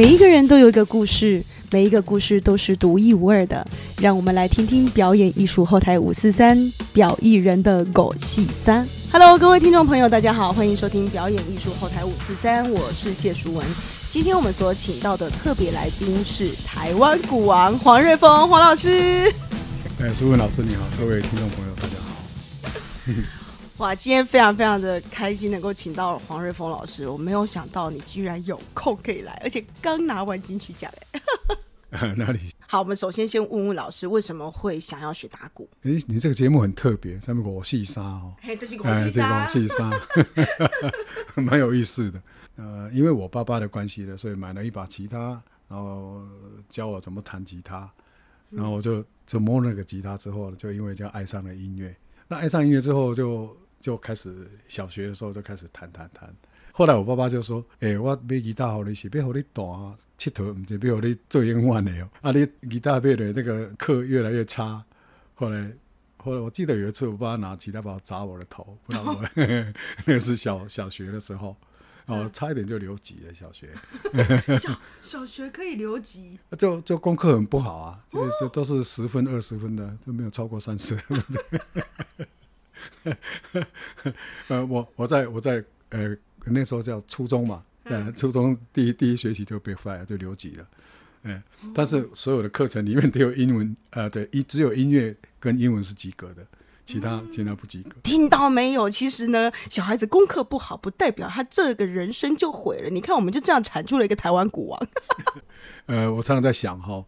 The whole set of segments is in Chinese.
每一个人都有一个故事，每一个故事都是独一无二的。让我们来听听表演艺术后台五四三表艺人的狗戏三。Hello，各位听众朋友，大家好，欢迎收听表演艺术后台五四三，我是谢淑文。今天我们所请到的特别来宾是台湾鼓王黄瑞峰黄老师。哎，淑文老师你好，各位听众朋友大家好。哇，今天非常非常的开心，能够请到黄瑞峰老师。我没有想到你居然有空可以来，而且刚拿完金曲奖哎。哪里？好，我们首先先问问老师，为什么会想要学打鼓？哎，你这个节目很特别，上面我戏沙哦，哎，这是我戏沙，蛮有意思的。呃，因为我爸爸的关系的，所以买了一把吉他，然后教我怎么弹吉他，然后我就就摸那个吉他之后，就因为这样爱上了音乐。那爱上音乐之后就。就开始小学的时候就开始弹弹弹，后来我爸爸就说：“哎，我买吉他好你是要好你弹佚佗，唔是要好你做音乐的哦。啊，你吉他买的那个课越来越差。后来，后来我记得有一次，我爸拿吉他把我砸我的头，不知道我 那是小小学的时候，哦，差一点就留级了。小学，小小学可以留级，就就功课很不好啊，就是都是十分二十分的，就没有超过三十。呃，我我在我在呃那时候叫初中嘛，呃，初中第一第一学期就被 fire 就留级了，嗯，但是所有的课程里面都有英文，呃，对，一只有音乐跟英文是及格的，其他其他不及格。听到没有？其实呢，小孩子功课不好，不代表他这个人生就毁了。你看，我们就这样产出了一个台湾古王。呃，我常常在想哈。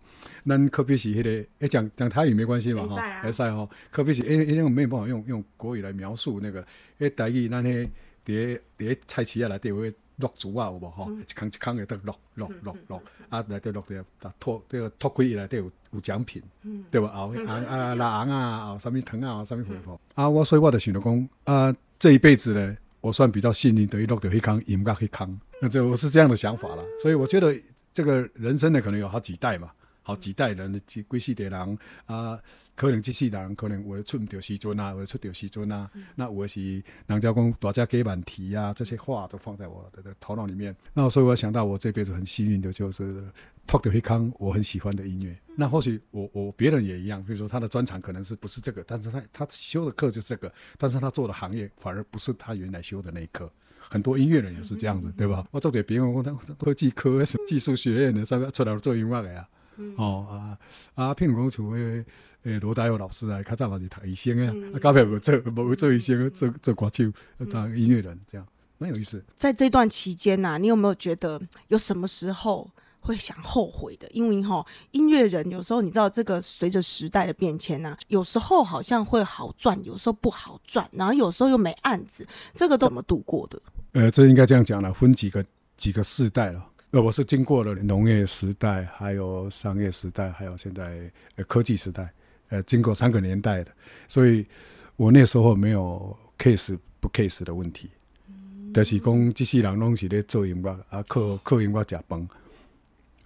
咱可比是迄个，哎，讲讲台语没关系嘛，哈，还赛哈。可比是，因为因为我没有办法用用国语来描述那个，诶，台语咱迄伫伫菜市啊内底会落竹啊，有无吼？一空一空会得落落落落，啊内底落伫啊托这个脱开内底有有奖品，对吧？啊啊啊腊昂啊，啊什么糖啊，什么回报啊？我所以我就想着讲啊，这一辈子呢，我算比较幸运，得以落得黑康，赢到迄空，那这我是这样的想法啦。所以我觉得这个人生呢，可能有好几代嘛。好几代人的几归系的人啊，可能即世代人可能会出唔到时阵啊，会出到时阵啊。那我是人家讲大家给满题啊，这些话都放在我的头脑里面。那所以我想到，我这辈子很幸运的就是托到黑康我很喜欢的音乐。那或许我我别人也一样，比如说他的专长可能是不是这个，但是他他修的课就是这个，但是他做的行业反而不是他原来修的那一科。很多音乐人也是这样子，对吧？我做给别人我他科技科、技术学院的，上面出来做音乐的呀。哦啊啊！譬如讲像诶诶罗大佑老师啊，较早嘛是读医生啊，啊，到尾无做无做医生，做做歌手当音乐人，这样蛮有意思。在这段期间呐，你有没有觉得有什么时候会想后悔的？因为哈，音乐人有时候你知道，这个随着时代的变迁呐，有时候好像会好赚，有时候不好赚，然后有时候又没案子，这个都怎么度过的？呃，这应该这样讲了，分几个几个世代了。呃，我是经过了农业时代，还有商业时代，还有现在呃科技时代，呃，经过三个年代的，所以我那时候没有 case 不 case 的问题，就是讲这些人拢是咧做音乐，啊，靠靠音乐食饭，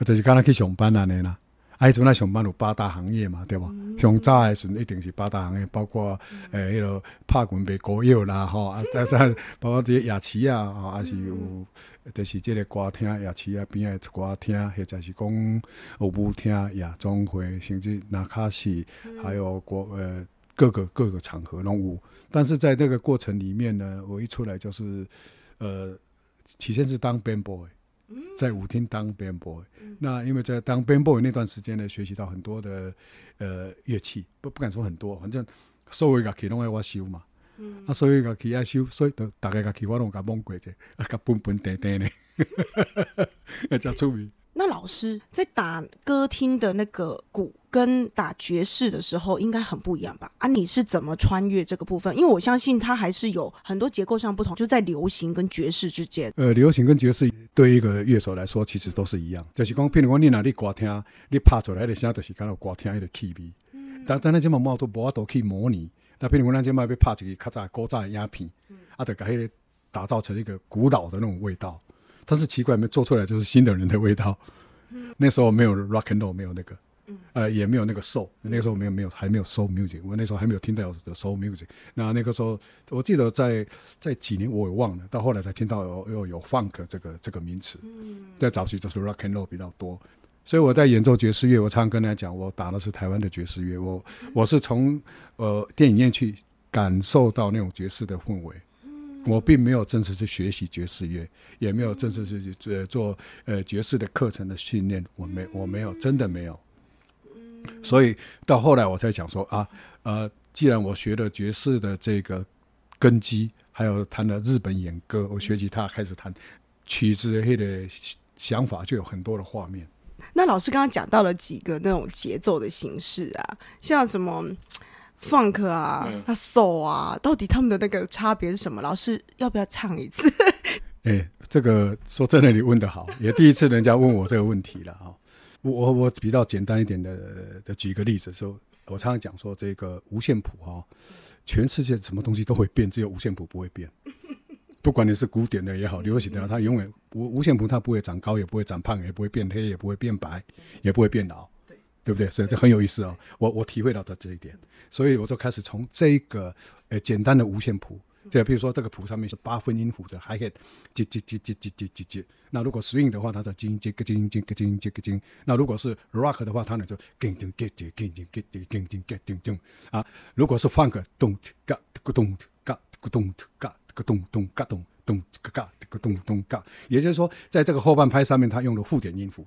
就是刚才去上班安尼啦。啊，迄阵来上班有八大行业嘛，对无？上早诶时阵一定是八大行业，包括诶，迄落拍滚卖膏药啦，吼啊，再 再包括即个夜市啊，吼，还是有，就是即个歌厅、夜市啊边诶歌厅，或者是讲有舞厅、夜总会，甚至那卡西，还有国呃各个各个场合拢有。但是在这个过程里面呢，我一出来就是呃，起先是当 band boy。在舞厅当 band boy，那因为在当 band boy 那段时间呢，学习到很多的呃乐器，不不敢说很多，反正所有乐器拢爱我修嘛。啊，所有乐器爱修，所以都大家乐器我拢甲蒙过者，啊，甲笨笨定定的，啊，真出名。那老师在打歌厅的那个鼓，跟打爵士的时候应该很不一样吧？啊，你是怎么穿越这个部分？因为我相信它还是有很多结构上不同，就在流行跟爵士之间。呃，流行跟爵士对一个乐手来说，其实都是一样，就是讲，譬如讲你哪里歌听，你拍出来的声就是刚好歌听的气味。嗯。但但那这么毛都无法度去模拟。那譬如讲咱这么要拍一个较早古早的鸦片，啊，就把迄个打造成一个古老的那种味道。但是奇怪，没做出来就是新的人的味道。那时候没有 rock and roll，没有那个，呃，也没有那个 soul，那个时候没有没有还没有 soul music，我那时候还没有听到有 soul music。那那个时候，我记得在在几年我也忘了，到后来才听到有有有 funk 这个这个名词。在早期就是 rock and roll 比较多，所以我在演奏爵士乐，我常常跟大家讲，我打的是台湾的爵士乐，我我是从呃电影院去感受到那种爵士的氛围。我并没有正式去学习爵士乐，也没有正式去呃做呃爵士的课程的训练，我没我没有真的没有。所以到后来我才想说啊，呃，既然我学了爵士的这个根基，还有弹了日本演歌，我学习他开始弹曲子的想法就有很多的画面。那老师刚刚讲到了几个那种节奏的形式啊，像什么 funk 啊、那 soul 啊，到底他们的那个差别是什么？老师要不要唱一次？哎，这个说真的，你问的好，也第一次人家问我这个问题了啊。我我比较简单一点的的举一个例子，说，我常常讲说，这个五线谱哈，全世界什么东西都会变，只有五线谱不会变。不管你是古典的也好，流行的，它永远五五线谱它不会长高，也不会长胖，也不会变黑，也不会变白，也不会变老，对不对？所以这很有意思哦。我我体会到的这一点，所以我就开始从这个呃简单的五线谱。就比如说这个谱上面是八分音符的 hi hat，接接接接接接接接。那如果 swing 的话，它叫金接个金接个金接个金。那如果是 rock 的话，它呢就叮叮叮叮叮叮叮叮叮叮叮啊。如果是 funk，咚嘎咕咚嘎咕咚嘎咕咚咚嘎咚咚嘎咚咚嘎。也就是说，在这个后半拍上面，它用了附点音符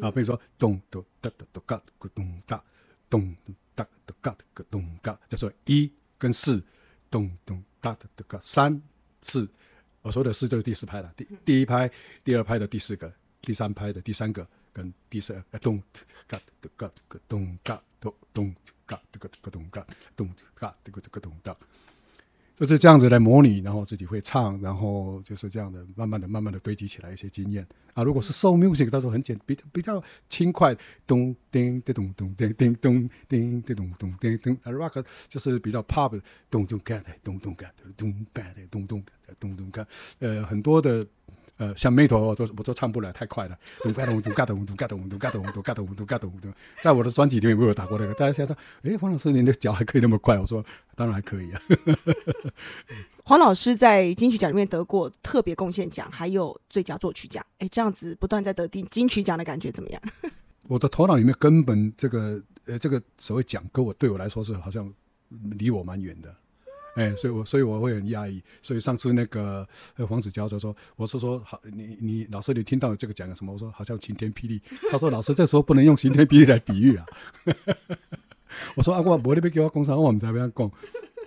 啊，比如说咚咚哒哒哒嘎咕咚哒咚哒哒嘎咕咚嘎，叫做一跟四咚咚。大的这个三四，我说的四就是第四拍了。第第一拍、第二拍的第四个，第三拍的第三个，跟第四呃咚嘎咚嘎咚嘎咚咚嘎这个个咚嘎咚嘎这个这个咚嘎。就是这样子来模拟，然后自己会唱，然后就是这样的，慢慢的、慢慢的堆积起来一些经验啊。如果是 soul music，到时候很简，比较比较轻快，咚叮叮咚咚叮叮咚叮叮咚咚叮叮。啊，rock 就是比较 pop，咚咚嘎的，咚咚嘎的，咚嘎的，咚咚咚咚嘎。呃，很多的。呃，像眉头我都我都唱不了，太快了。咚嘎咚咚嘎咚咚嘎咚咚嘎咚咚嘎咚咚嘎咚咚。在我的专辑里面没有打过那个。大家想说，哎，黄老师，您的脚还可以那么快？我说，当然还可以啊。黄老师在金曲奖里面得过特别贡献奖，还有最佳作曲奖。哎，这样子不断在得金金曲奖的感觉怎么样？我的头脑里面根本这个呃这个所谓奖，跟我对我来说是好像离我蛮远的。哎，所以，我所以我会很压抑。所以上次那个黄子佼就说：“我是说，好，你你老师，你听到这个讲的什么？”我说：“好像晴天霹雳。”他说：“老师，这时候不能用晴天霹雳来比喻啊。”我说：“啊，我我那边给我工商，我们在边讲，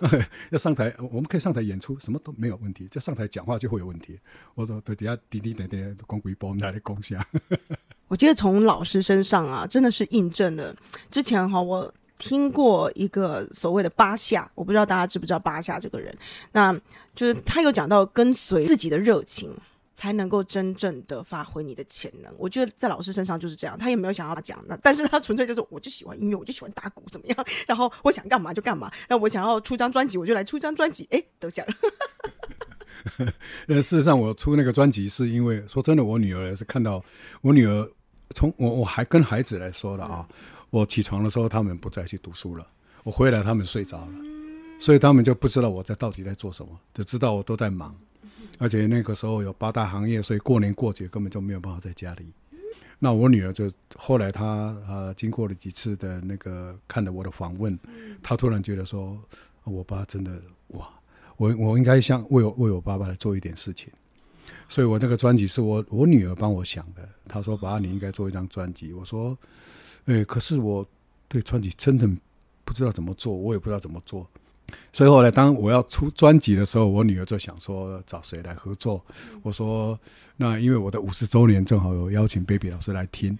要上台，我们可以上台演出，什么都没有问题。就上台讲话就会有问题。”我说：“对底下滴滴点点光鬼波，我们来共享。”我觉得从老师身上啊，真的是印证了之前哈我。听过一个所谓的八下，我不知道大家知不知道八下这个人，那就是他有讲到跟随自己的热情，才能够真正的发挥你的潜能。我觉得在老师身上就是这样，他也没有想要讲那，但是他纯粹就是我就喜欢音乐，我就喜欢打鼓怎么样，然后我想干嘛就干嘛，那我想要出张专辑我就来出张专辑，哎，得奖了。呃，事实上我出那个专辑是因为说真的，我女儿是看到我女儿从我我还跟孩子来说了啊。我起床的时候，他们不再去读书了。我回来，他们睡着了，所以他们就不知道我在到底在做什么，只知道我都在忙。而且那个时候有八大行业，所以过年过节根本就没有办法在家里。那我女儿就后来她呃经过了几次的那个看了我的访问，她突然觉得说，我爸真的哇，我我应该像为我为我爸爸来做一点事情。所以我那个专辑是我我女儿帮我想的。她说爸，你应该做一张专辑。我说。哎，可是我对专辑真的不知道怎么做，我也不知道怎么做。所以后来当我要出专辑的时候，我女儿就想说找谁来合作。我说那因为我的五十周年正好有邀请 Baby 老师来听，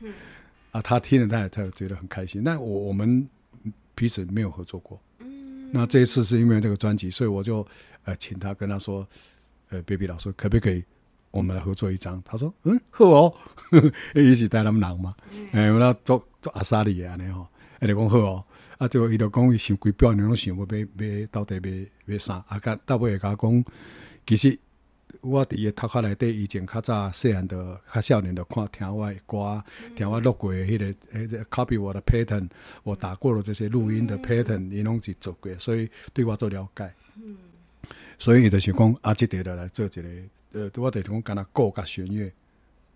啊，他听了他也他觉得很开心。那我我们彼此没有合作过。那这一次是因为这个专辑，所以我就呃请他跟他说，呃，Baby 老师可不可以？我们来合作一张，他说：“嗯，好哦，一起带他们人嘛，哎，我要做做阿萨利安尼吼，伊就讲好哦，啊，就伊就讲伊想规表，你拢想要买买到底买买啥？啊，甲到尾甲讲，其实我伫伊头壳内底以前较早细汉的较少年的看听我的歌，听我录过迄个迄个 copy 我的 pattern，我打过了这些录音的 pattern，伊拢是做过，所以对我做了解。嗯，所以伊就想讲啊，即个来做一个，呃，我得讲干那鼓甲弦乐，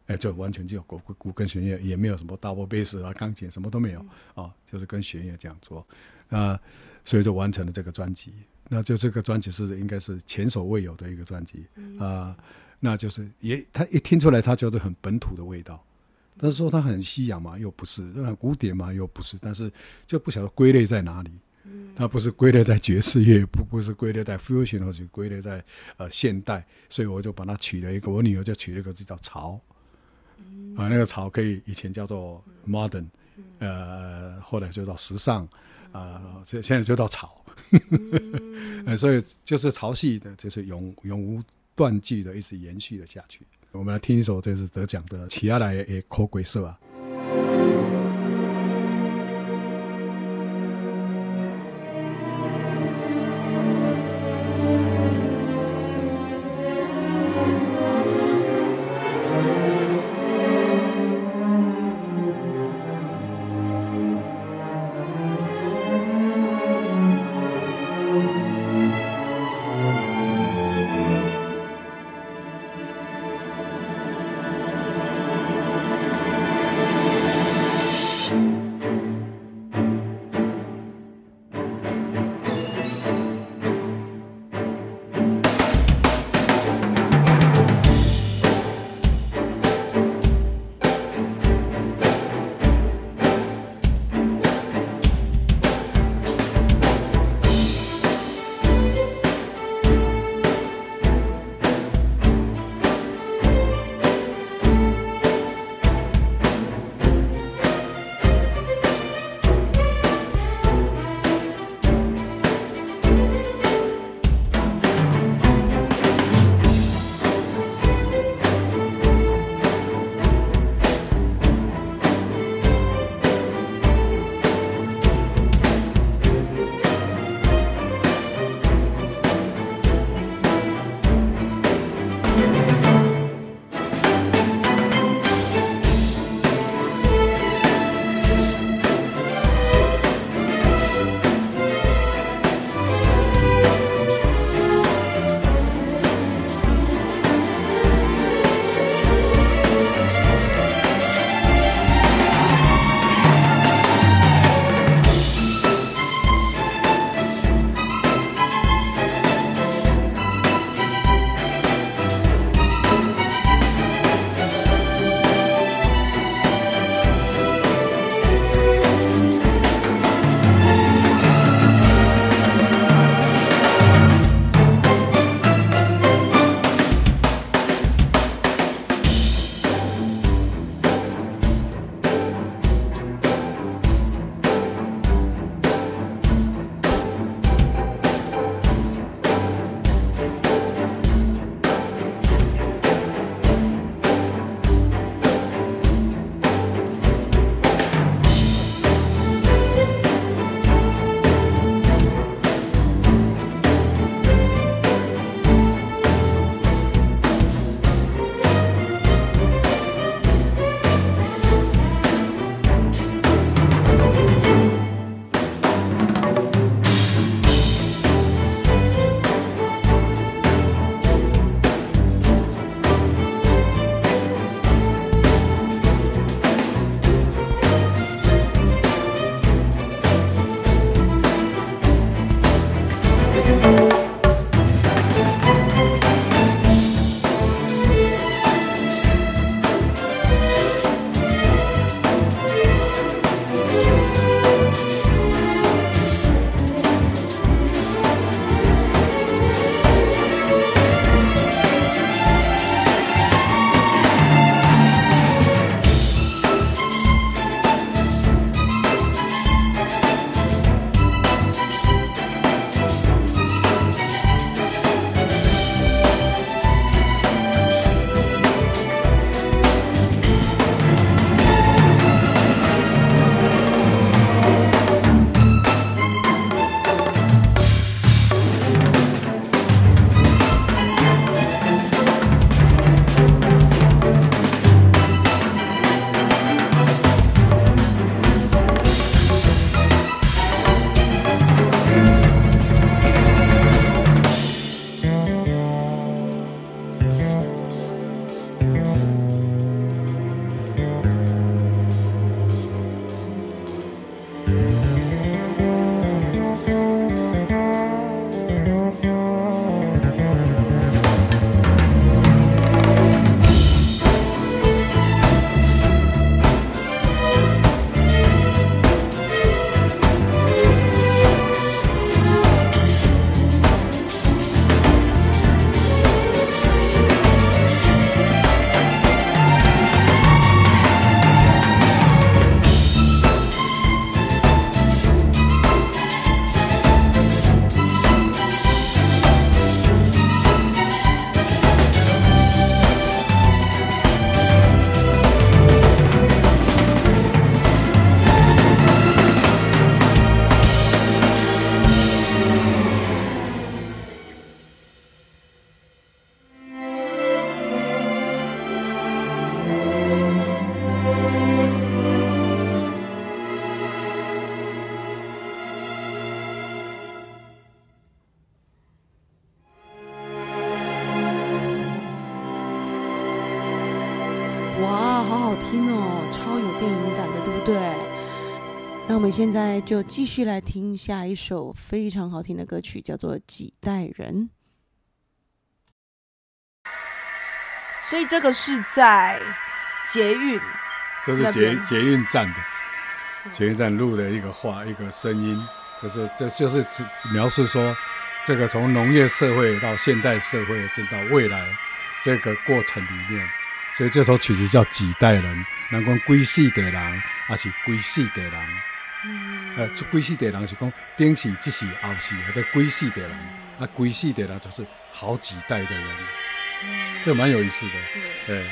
哎，就完全只有鼓鼓跟弦乐，也没有什么 double bass 啊、钢琴，什么都没有啊，就是跟弦乐这样做。啊，所以就完成了这个专辑。那就这个专辑是应该是前所未有的一个专辑啊，那就是也他一听出来，他就是很本土的味道，但是说他很西洋嘛，又不是；很古典嘛，又不是。但是就不晓得归类在哪里，它不是归类在爵士乐，不不是归类在 fusion，或者归类在呃现代，所以我就把它取了一个，我女儿就取了一个字叫潮，啊，那个潮可以以前叫做 modern，呃，后来就到时尚。啊，现现在就到潮，呃，所以就是潮系的，就是永永无断句的，一直延续了下去。我们来听一首，这是得奖的《起亚来也口鬼色》啊。们现在就继续来听下一首非常好听的歌曲，叫做《几代人》。所以这个是在捷运，这是捷捷运站的捷运站录的一个话，一个声音，就是这就是指描述说，这个从农业社会到现代社会，再到未来这个过程里面。所以这首曲子叫《几代人》，难讲归世的人，还是归世的人。嗯，呃，归世的人是讲顶世、即世、后世，或者归世的人。啊，归世的人就是好几代的人。嗯，这蛮有意思的。对。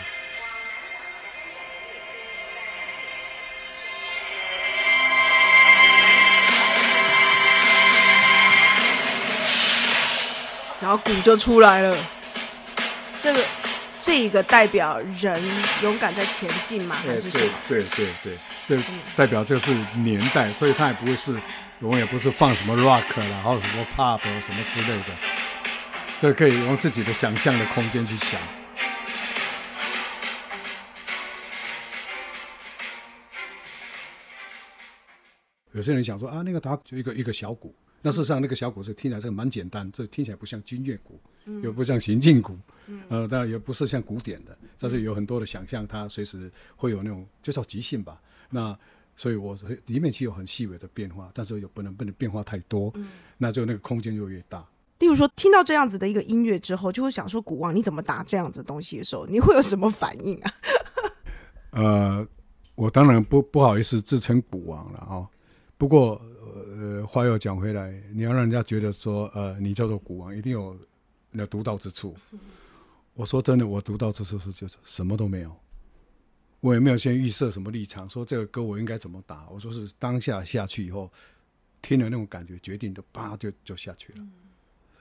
然后鼓就出来了。这个。这个代表人勇敢在前进嘛，还是什么？对对对对，代表这是年代，所以它也不会是，永远不是放什么 rock 啦，或者什么 pop 什么之类的，这可以用自己的想象的空间去想。有些人想说啊，那个打就一个一个小鼓，那事实上那个小鼓是听起来这个蛮简单，这听起来不像军乐鼓。又不像行进鼓，呃，当然也不是像古典的，但是有很多的想象，它随时会有那种，就叫即兴吧。那所以，我里面其实有很细微的变化，但是又不能不能变化太多，嗯那就那个空间就越大。例如说，听到这样子的一个音乐之后，就会想说，古王你怎么打这样子东西的时候，你会有什么反应啊？呃，我当然不不好意思自称古王了啊。不过，呃，话又讲回来，你要让人家觉得说，呃，你叫做古王，一定有。那独到之处，我说真的，我独到之处是就是什么都没有，我也没有先预设什么立场，说这个歌我应该怎么打。我说是当下下去以后，听了那种感觉，决定的叭就就下去了。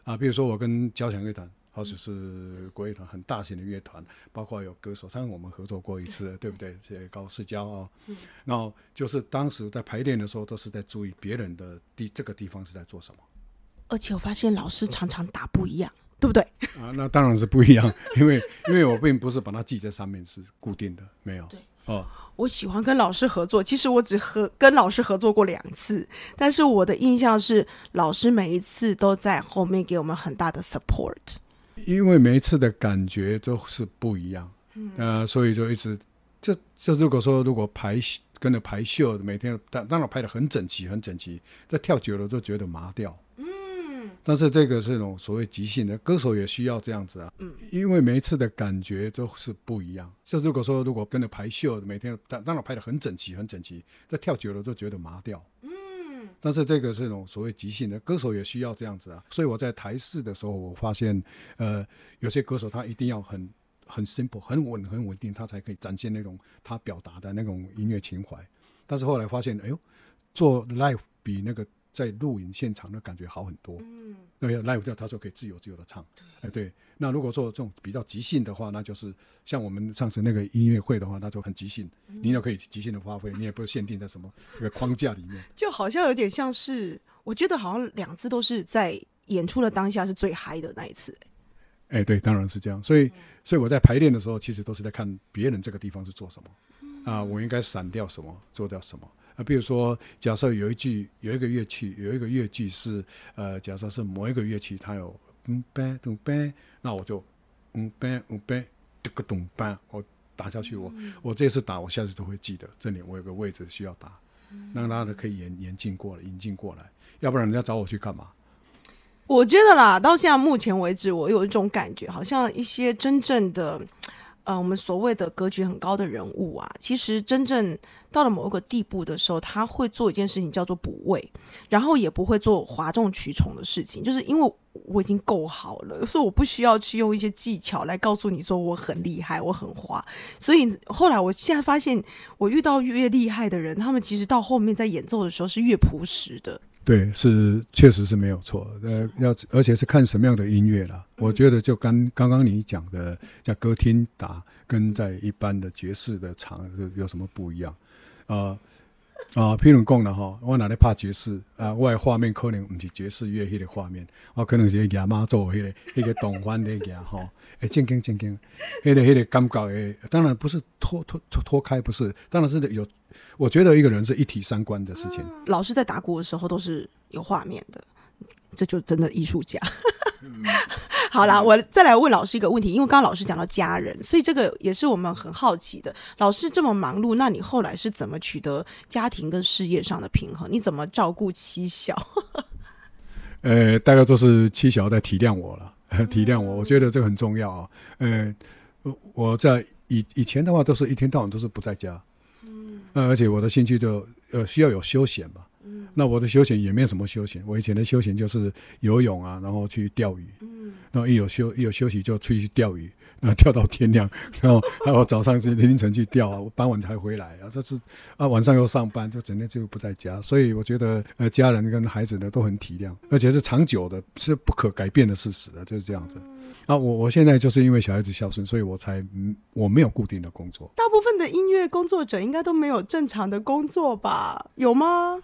啊，比如说我跟交响乐团，或者是国乐团，很大型的乐团，包括有歌手，他跟我们合作过一次，对不对？这高世交啊，然后就是当时在排练的时候，都是在注意别人的地这个地方是在做什么。而且我发现老师常常打不一样。对不对？啊，那当然是不一样，因为因为我并不是把它记在上面是固定的，没有。对哦，我喜欢跟老师合作，其实我只和跟老师合作过两次，但是我的印象是老师每一次都在后面给我们很大的 support。因为每一次的感觉都是不一样，嗯呃，所以就一直就就如果说如果排跟着排秀，每天当当然排的很整齐很整齐，这跳久了都觉得麻掉。但是这个是一种所谓即兴的，歌手也需要这样子啊，嗯，因为每一次的感觉都是不一样。就如果说如果跟着排秀，每天当当然排的很整齐很整齐，这跳久了都觉得麻掉，嗯。但是这个是一种所谓即兴的，歌手也需要这样子啊。所以我在台式的时候，我发现，呃，有些歌手他一定要很很 simple、很稳、很稳定，他才可以展现那种他表达的那种音乐情怀。但是后来发现，哎呦，做 live 比那个。在录影现场的感觉好很多，嗯，对，live 掉他说可以自由自由的唱，哎，对。那如果说这种比较即兴的话，那就是像我们上次那个音乐会的话，那就很即兴，你也可以即兴的发挥，你也不限定在什么一个框架里面。就好像有点像是，我觉得好像两次都是在演出的当下是最嗨的那一次。哎，对，当然是这样。所以，所以我在排练的时候，其实都是在看别人这个地方是做什么，啊，我应该闪掉什么，做掉什么。啊，比如说，假设有一句有一个乐器，有一个乐句是，呃，假设是某一个乐器，它有嗯呗咚呗，那我就嗯呗嗯呗这个咚班，我打下去，我我这次打，我下次都会记得，这里我有个位置需要打，让大家可以演演进过来，引进过来，要不然人家找我去干嘛？我觉得啦，到现在目前为止，我有一种感觉，好像一些真正的。呃，我们所谓的格局很高的人物啊，其实真正到了某一个地步的时候，他会做一件事情叫做补位，然后也不会做哗众取宠的事情，就是因为我已经够好了，所以我不需要去用一些技巧来告诉你说我很厉害，我很滑。所以后来我现在发现，我遇到越厉害的人，他们其实到后面在演奏的时候是越朴实的。对，是确实是没有错。呃，要而且是看什么样的音乐了。我觉得就刚刚刚你讲的，在歌厅打跟在一般的爵士的场是有什么不一样？啊，啊，譬如讲了哈，我哪里怕爵士啊，我的画面可能不是爵士乐迄个画面，我可能是亚妈做迄个迄个动画的亚哈，哎，正经正经，迄个迄个感觉诶，当然不是脱脱脱脱开，不是，当然是有，我觉得一个人是一体三观的事情。老师在打鼓的时候都是有画面的，这就真的艺术家。好啦，我再来问老师一个问题，因为刚刚老师讲到家人，所以这个也是我们很好奇的。老师这么忙碌，那你后来是怎么取得家庭跟事业上的平衡？你怎么照顾妻小？呃，大概都是妻小在体谅我了，体谅我，我觉得这个很重要啊。呃，我在以以前的话，都是一天到晚都是不在家，嗯，而且我的兴趣就呃需要有休闲嘛。那我的休闲也没有什么休闲，我以前的休闲就是游泳啊，然后去钓鱼。嗯，然后一有休一有休息就出去钓鱼，然后钓到天亮，然后还有早上去凌晨去钓啊，傍晚才回来啊。这是啊，晚上又上班，就整天就不在家。所以我觉得呃，家人跟孩子呢都很体谅，而且是长久的，是不可改变的事实啊，就是这样子。啊，我我现在就是因为小孩子孝顺，所以我才嗯我没有固定的工作。大部分的音乐工作者应该都没有正常的工作吧？有吗？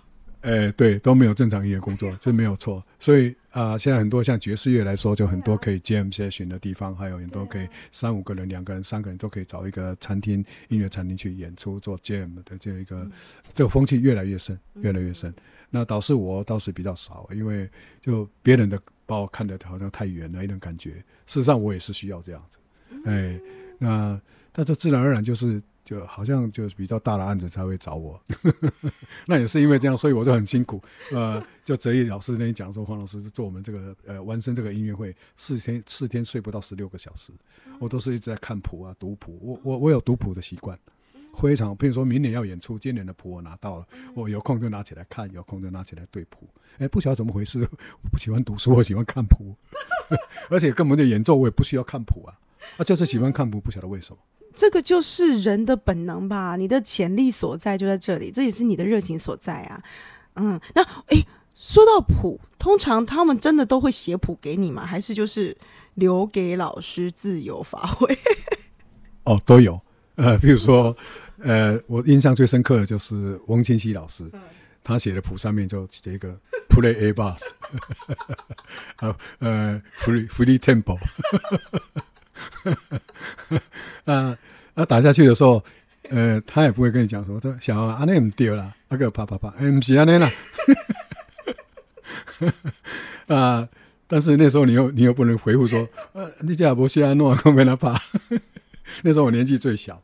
哎，对，都没有正常音乐工作，这没有错。所以啊，现在很多像爵士乐来说，就很多可以 jam session 的地方，还有很多可以三五个人、两个人、三个人都可以找一个餐厅、音乐餐厅去演出做 jam 的这一个这个风气越来越深，越来越深。那导致我倒是比较少，因为就别人的把我看得好像太远了一种感觉。事实上，我也是需要这样子。哎，那但这自然而然就是。就好像就是比较大的案子才会找我，那也是因为这样，所以我就很辛苦。呃，就泽义老师那天讲说，黄老师是做我们这个呃完声这个音乐会，四天四天睡不到十六个小时，我都是一直在看谱啊，读谱。我我我有读谱的习惯，非常。譬如说明年要演出，今年的谱我拿到了，我有空就拿起来看，有空就拿起来对谱。哎，不晓得怎么回事，我不喜欢读书，我喜欢看谱，而且根本就演奏我也不需要看谱啊，啊，就是喜欢看谱，不晓得为什么。这个就是人的本能吧，你的潜力所在就在这里，这也是你的热情所在啊。嗯，那诶，说到谱，通常他们真的都会写谱给你吗？还是就是留给老师自由发挥？哦，都有。呃，比如说，呃，我印象最深刻的就是翁清溪老师，他写的谱上面就写一个 Play A Bass，啊，呃，Free Free Tempo。啊，那打下去的时候，呃，他也不会跟你讲说，他小阿内唔丢了，那个啪啪啪，哎，唔是阿内啦。啊，但是那时候你又你又不能回复说，呃，你家不是阿诺，我没他怕。那时候我年纪最小，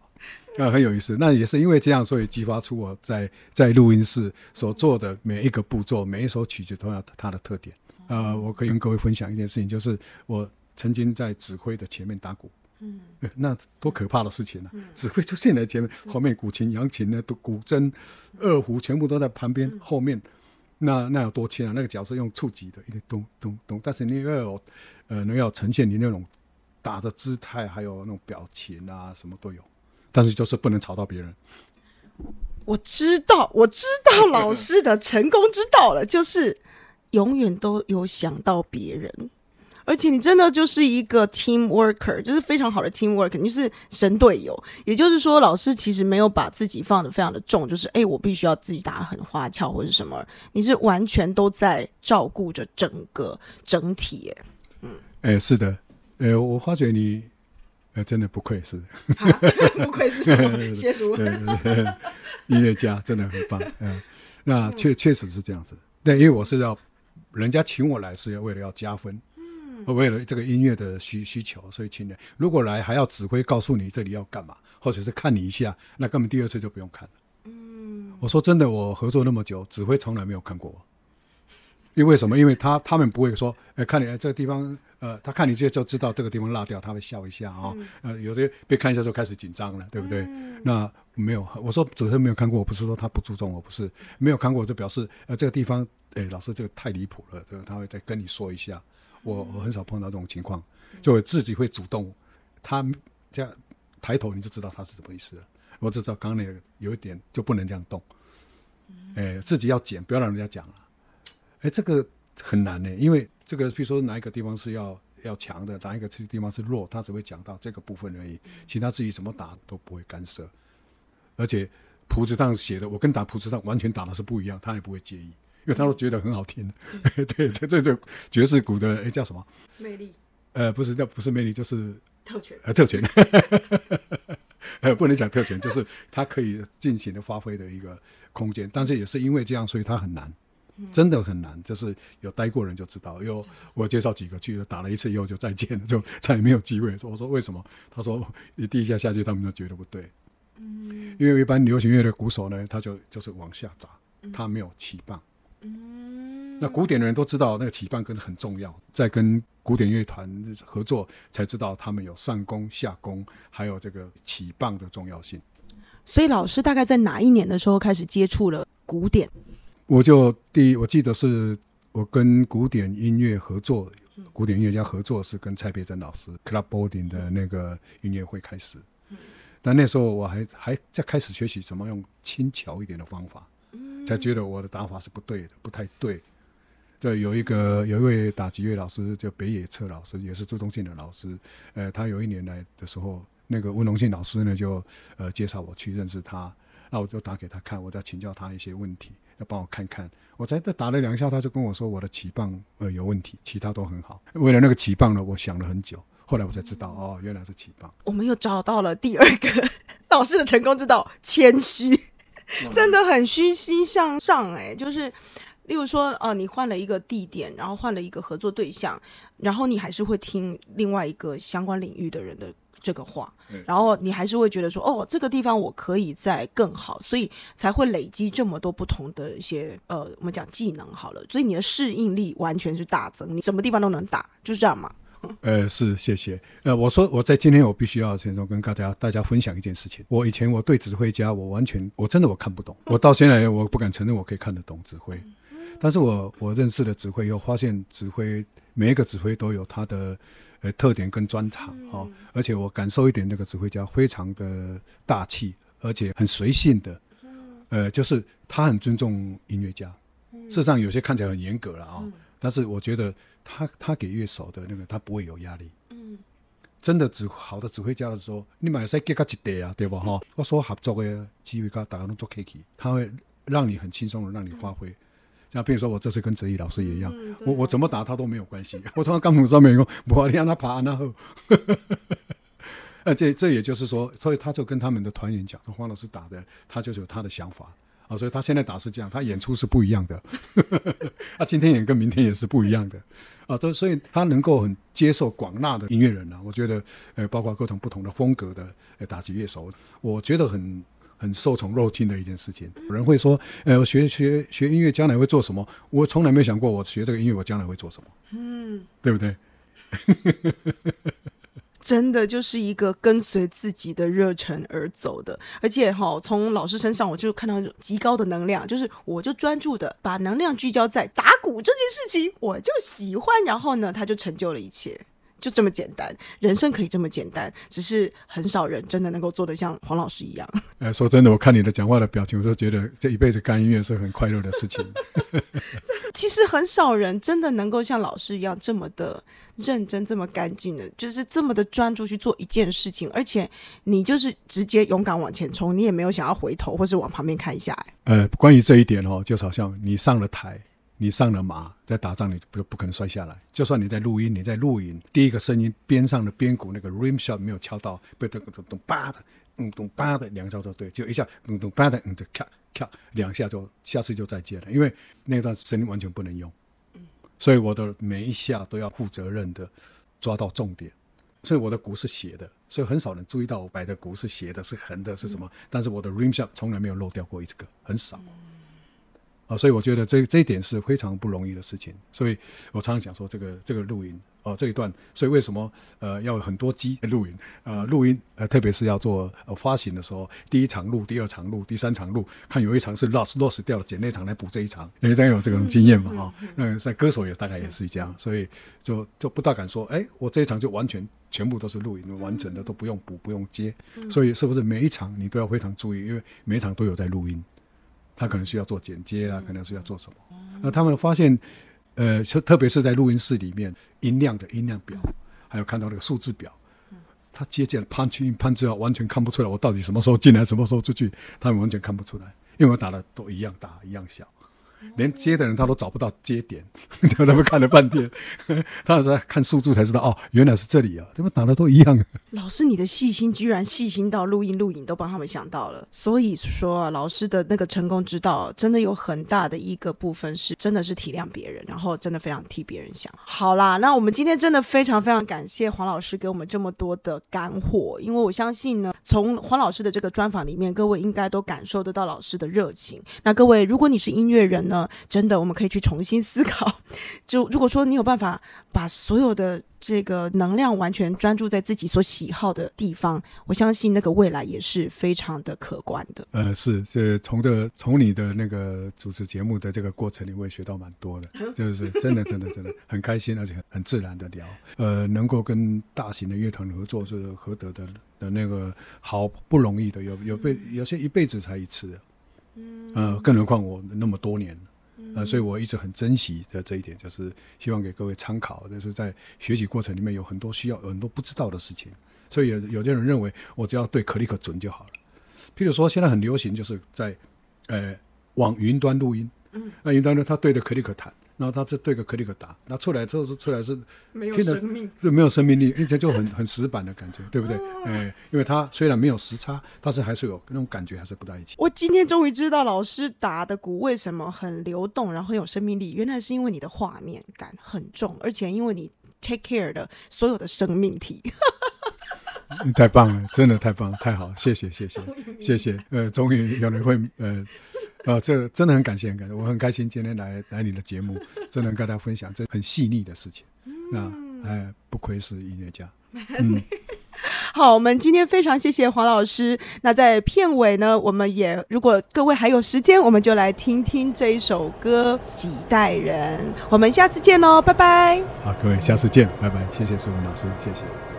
啊，很有意思。那也是因为这样，所以激发出我在在录音室所做的每一个步骤，每一首曲子都有它的特点。啊，我可以跟各位分享一件事情，就是我。曾经在指挥的前面打鼓，嗯，那多可怕的事情啊！指挥出现在前面，后面古琴、扬琴呢，都古筝、二胡全部都在旁边后面，那那有多轻啊！那个角色用触及的，一个咚咚咚，但是你要有，呃，能要呈现你那种打的姿态，还有那种表情啊，什么都有，但是就是不能吵到别人。我知道，我知道老师的成功之道了，就是永远都有想到别人。而且你真的就是一个 team worker，就是非常好的 team worker，你是神队友。也就是说，老师其实没有把自己放的非常的重，就是哎，我必须要自己打很花俏或者什么。你是完全都在照顾着整个整体，嗯，哎，是的，呃，我发觉你，呃，真的不愧是，不愧是什么 谢叔，音乐家真的很棒，嗯，那确确实是这样子。对，因为我是要人家请我来是要为了要加分。为了这个音乐的需需求，所以请来。如果来还要指挥告诉你这里要干嘛，或者是看你一下，那根本第二次就不用看了。嗯，我说真的，我合作那么久，指挥从来没有看过我。因为什么？因为他他们不会说，哎，看你这个地方，呃，他看你这就知道这个地方落掉，他会笑一下啊。呃，有些被看一下就开始紧张了，对不对？那没有，我说指挥没有看过，我不是说他不注重，我不是没有看过就表示，呃，这个地方，哎，老师这个太离谱了，这个他会再跟你说一下。我我很少碰到这种情况，就我自己会主动，他这样抬头你就知道他是什么意思了。我知道刚刚那个有一点就不能这样动，哎，自己要剪，不要让人家讲了。哎，这个很难呢，因为这个比如说哪一个地方是要要强的，哪一个地方是弱，他只会讲到这个部分而已，其他自己怎么打都不会干涉。而且谱子上写的，我跟打谱子上完全打的是不一样，他也不会介意，因为他都觉得很好听。对，这这这爵士鼓的哎叫什么？魅力？呃，不是叫不是魅力，就是特权。呃，特权。呃，不能讲特权，就是它可以尽情的发挥的一个空间。但是也是因为这样，所以它很难，真的很难。就是有待过人就知道。有我介绍几个去打了一次以后就再见了，就再也没有机会。我说为什么？他说你第一下下去，他们就觉得不对。嗯，因为一般流行乐的鼓手呢，他就就是往下砸，他没有起棒。嗯，那古典的人都知道那个起棒跟很重要，在跟古典乐团合作才知道他们有上弓下弓，还有这个起棒的重要性。所以老师大概在哪一年的时候开始接触了古典？我就第一我记得是我跟古典音乐合作，古典音乐家合作是跟蔡培珍老师 Club Boarding 的那个音乐会开始。但那时候我还还在开始学习怎么用轻巧一点的方法，才觉得我的打法是不对的，不太对。对，有一个有一位打击乐老师叫北野彻老师，也是朱宗庆的老师。呃，他有一年来的时候，那个温龙信老师呢就呃介绍我去认识他，那我就打给他看，我要请教他一些问题，要帮我看看。我在这打了两下，他就跟我说我的起棒呃有问题，其他都很好。为了那个起棒呢，我想了很久。后来我才知道，哦，原来是起棒。我们又找到了第二个 老师的成功之道——谦虚，真的很虚心向上。哎，就是，例如说，哦，你换了一个地点，然后换了一个合作对象，然后你还是会听另外一个相关领域的人的这个话，然后你还是会觉得说，哦，这个地方我可以再更好，所以才会累积这么多不同的一些呃，我们讲技能好了，所以你的适应力完全是大增，你什么地方都能打，就是这样嘛。呃，是谢谢。呃，我说我在今天我必须要先说跟大家大家分享一件事情。我以前我对指挥家我完全我真的我看不懂。我到现在我不敢承认我可以看得懂指挥，但是我我认识了指挥以后，发现指挥每一个指挥都有他的呃特点跟专长哦。而且我感受一点，那个指挥家非常的大气，而且很随性的。呃，就是他很尊重音乐家。事实上有些看起来很严格了啊，但是我觉得。他他给乐手的那个，他不会有压力。嗯，真的指好的指挥家的时候，你买赛给他一对啊，对吧？哈，我说合作的机会，他大家都做 K K，他会让你很轻松的让你发挥。像比如说我这次跟哲毅老师也一样，我我怎么打他都没有关系。我从钢谱上面说，我让他爬然后。呃，这 这也就是说，所以他就跟他们的团员讲，说黄老师打的，他就是有他的想法。啊，所以他现在打是这样，他演出是不一样的，他今天演跟明天也是不一样的，啊，都所以他能够很接受广纳的音乐人呢，我觉得，呃，包括各种不同的风格的呃打击乐手，我觉得很很受宠若惊的一件事情。有人会说，呃，我学学学音乐将来会做什么？我从来没想过，我学这个音乐我将来会做什么？嗯，对不对？真的就是一个跟随自己的热忱而走的，而且哈，从老师身上我就看到极高的能量，就是我就专注的把能量聚焦在打鼓这件事情，我就喜欢，然后呢，他就成就了一切。就这么简单，人生可以这么简单，只是很少人真的能够做得像黄老师一样。哎，说真的，我看你的讲话的表情，我都觉得这一辈子干音乐是很快乐的事情。其实很少人真的能够像老师一样这么的认真、这么干净的，就是这么的专注去做一件事情，而且你就是直接勇敢往前冲，你也没有想要回头或是往旁边看一下。呃，关于这一点哦，就是好像你上了台。你上了马，在打仗，你不不可能摔下来。就算你在录音，你在录音，第一个声音边上的边鼓那个 rim shot 没有敲到，被咚咚咚叭的，嗯咚叭的两下就对，就一下咚咚叭的，嗯就咔咔两下就下次就再见了，因为那段声音完全不能用。所以我的每一下都要负责任的抓到重点。所以我的鼓是斜的，所以很少人注意到我摆的鼓是斜的，是横的，是什么？但是我的 rim shot 从来没有漏掉过一个，很少。啊，所以我觉得这这一点是非常不容易的事情。所以我常常讲说，这个这个录音哦，这一段，所以为什么呃要很多机录音？呃，录音呃，特别是要做呃发行的时候，第一场录，第二场录，第三场录，看有一场是 lost lost 掉了，捡那场来补这一场，因为大家有这种经验嘛，哈。那在歌手也大概也是这样，所以就就不大敢说，哎，我这一场就完全全部都是录音，完整的都不用补，不用接。所以是不是每一场你都要非常注意？因为每一场都有在录音。他可能需要做剪接啊，可能需要做什么？那他们发现，呃，特别是在录音室里面，音量的音量表，还有看到那个数字表，他接见潘进潘最后完全看不出来我到底什么时候进来，什么时候出去，他们完全看不出来，因为我打的都一样大，一样小。连接的人他都找不到接点，他们看了半天，他在看数字才知道哦，原来是这里啊，怎么打的都一样。老师，你的细心居然细心到录音录影都帮他们想到了，所以说，老师的那个成功之道，真的有很大的一个部分是真的是体谅别人，然后真的非常替别人想。好啦，那我们今天真的非常非常感谢黄老师给我们这么多的干货，因为我相信呢，从黄老师的这个专访里面，各位应该都感受得到老师的热情。那各位，如果你是音乐人，呢，真的，我们可以去重新思考。就如果说你有办法把所有的这个能量完全专注在自己所喜好的地方，我相信那个未来也是非常的可观的。呃，是，这从的从你的那个主持节目的这个过程里，我也学到蛮多的，就是真的，真的，真的很开心，而且很自然的聊。呃，能够跟大型的乐团合作是何德的的那个好不容易的，有有辈有些一辈子才一次。嗯，呃，更何况我那么多年，呃，所以我一直很珍惜的这一点，就是希望给各位参考，就是在学习过程里面有很多需要、有很多不知道的事情，所以有有些人认为我只要对可立可准就好了。譬如说，现在很流行就是在呃往云端录音，嗯，那云端呢，他对着可立可弹。然后他这对个克里克打，那出来之后是出来是没有生命，就没有生命力，而且就很很死板的感觉，对不对？哎，因为他虽然没有时差，但是还是有那种感觉，还是不在一起。我今天终于知道老师打的鼓为什么很流动，然后很有生命力，原来是因为你的画面感很重，而且因为你 take care 的所有的生命体。太棒了，真的太棒了，太好，谢谢谢谢谢谢。呃，终于有人会呃。呃，这真的很感谢，很感谢，我很开心今天来来你的节目，真能跟大家分享这很细腻的事情。那哎，不愧是音乐家。嗯，好，我们今天非常谢谢黄老师。那在片尾呢，我们也如果各位还有时间，我们就来听听这一首歌《几代人》。我们下次见喽，拜拜。好，各位下次见，拜拜。谢谢苏文老师，谢谢。